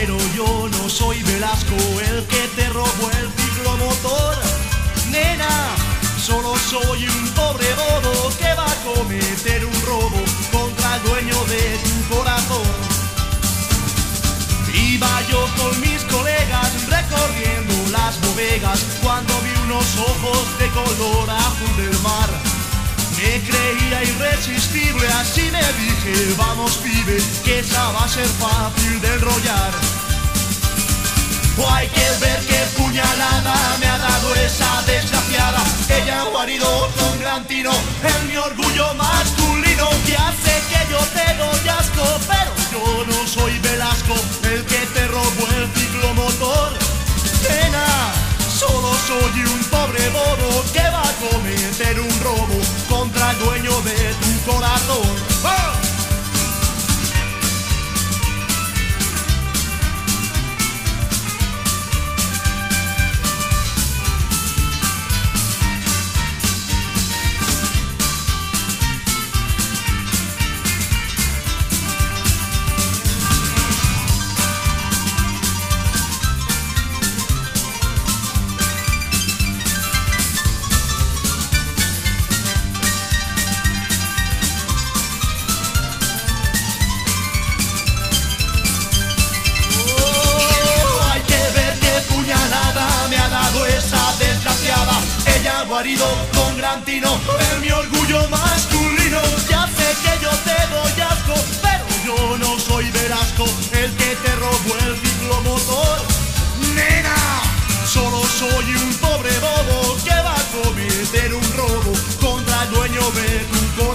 Pero yo no soy Velasco, el que te robó el ciclomotor. Nena, solo soy un pobre bobo que va a cometer un robo contra el dueño de tu corazón. Iba yo con mis colegas recorriendo las bodegas cuando vi unos ojos de color azul del mar. Me creía irresistible, así me dije, vamos pibe, que esa va a ser fácil de enrollar. O hay que ver qué puñalada me ha dado esa desgraciada. Ella ha guarido con gran tino en mi orgullo masculino que hace que yo te doy asco, pero yo no soy Velasco, el que te robó el ciclomotor. Nena, solo soy un pobre bobo que va a cometer un contra el dueño de tu corazón. ¡Oh! Corazón,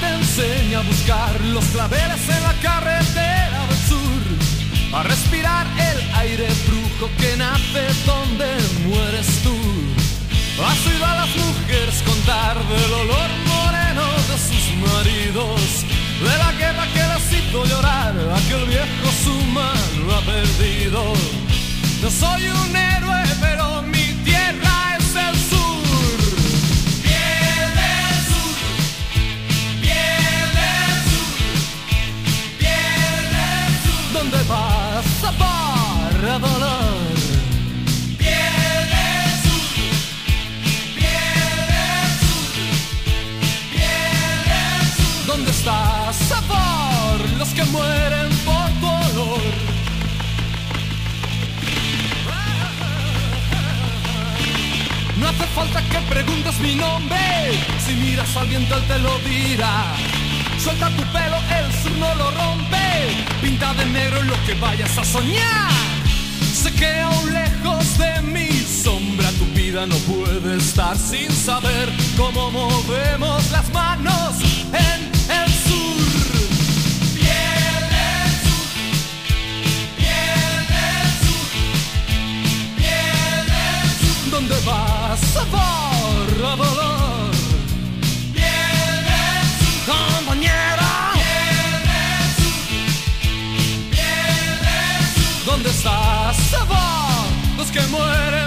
te enseñe a buscar los claveles en la carretera del sur, a respirar el aire brujo que nace donde mueres tú. Has oído a las mujeres contar del olor moreno de sus maridos, de la guerra que les hizo llorar, aquel viejo su mano ha perdido. No soy un héroe, mi nombre. Si miras al viento, él te lo dirá. Suelta tu pelo, el sur no lo rompe. Pinta de negro lo que vayas a soñar. Sé que aún lejos de mi sombra tu vida no puede estar sin saber cómo movemos las manos en ¿dónde estás? Sabor, los que mueren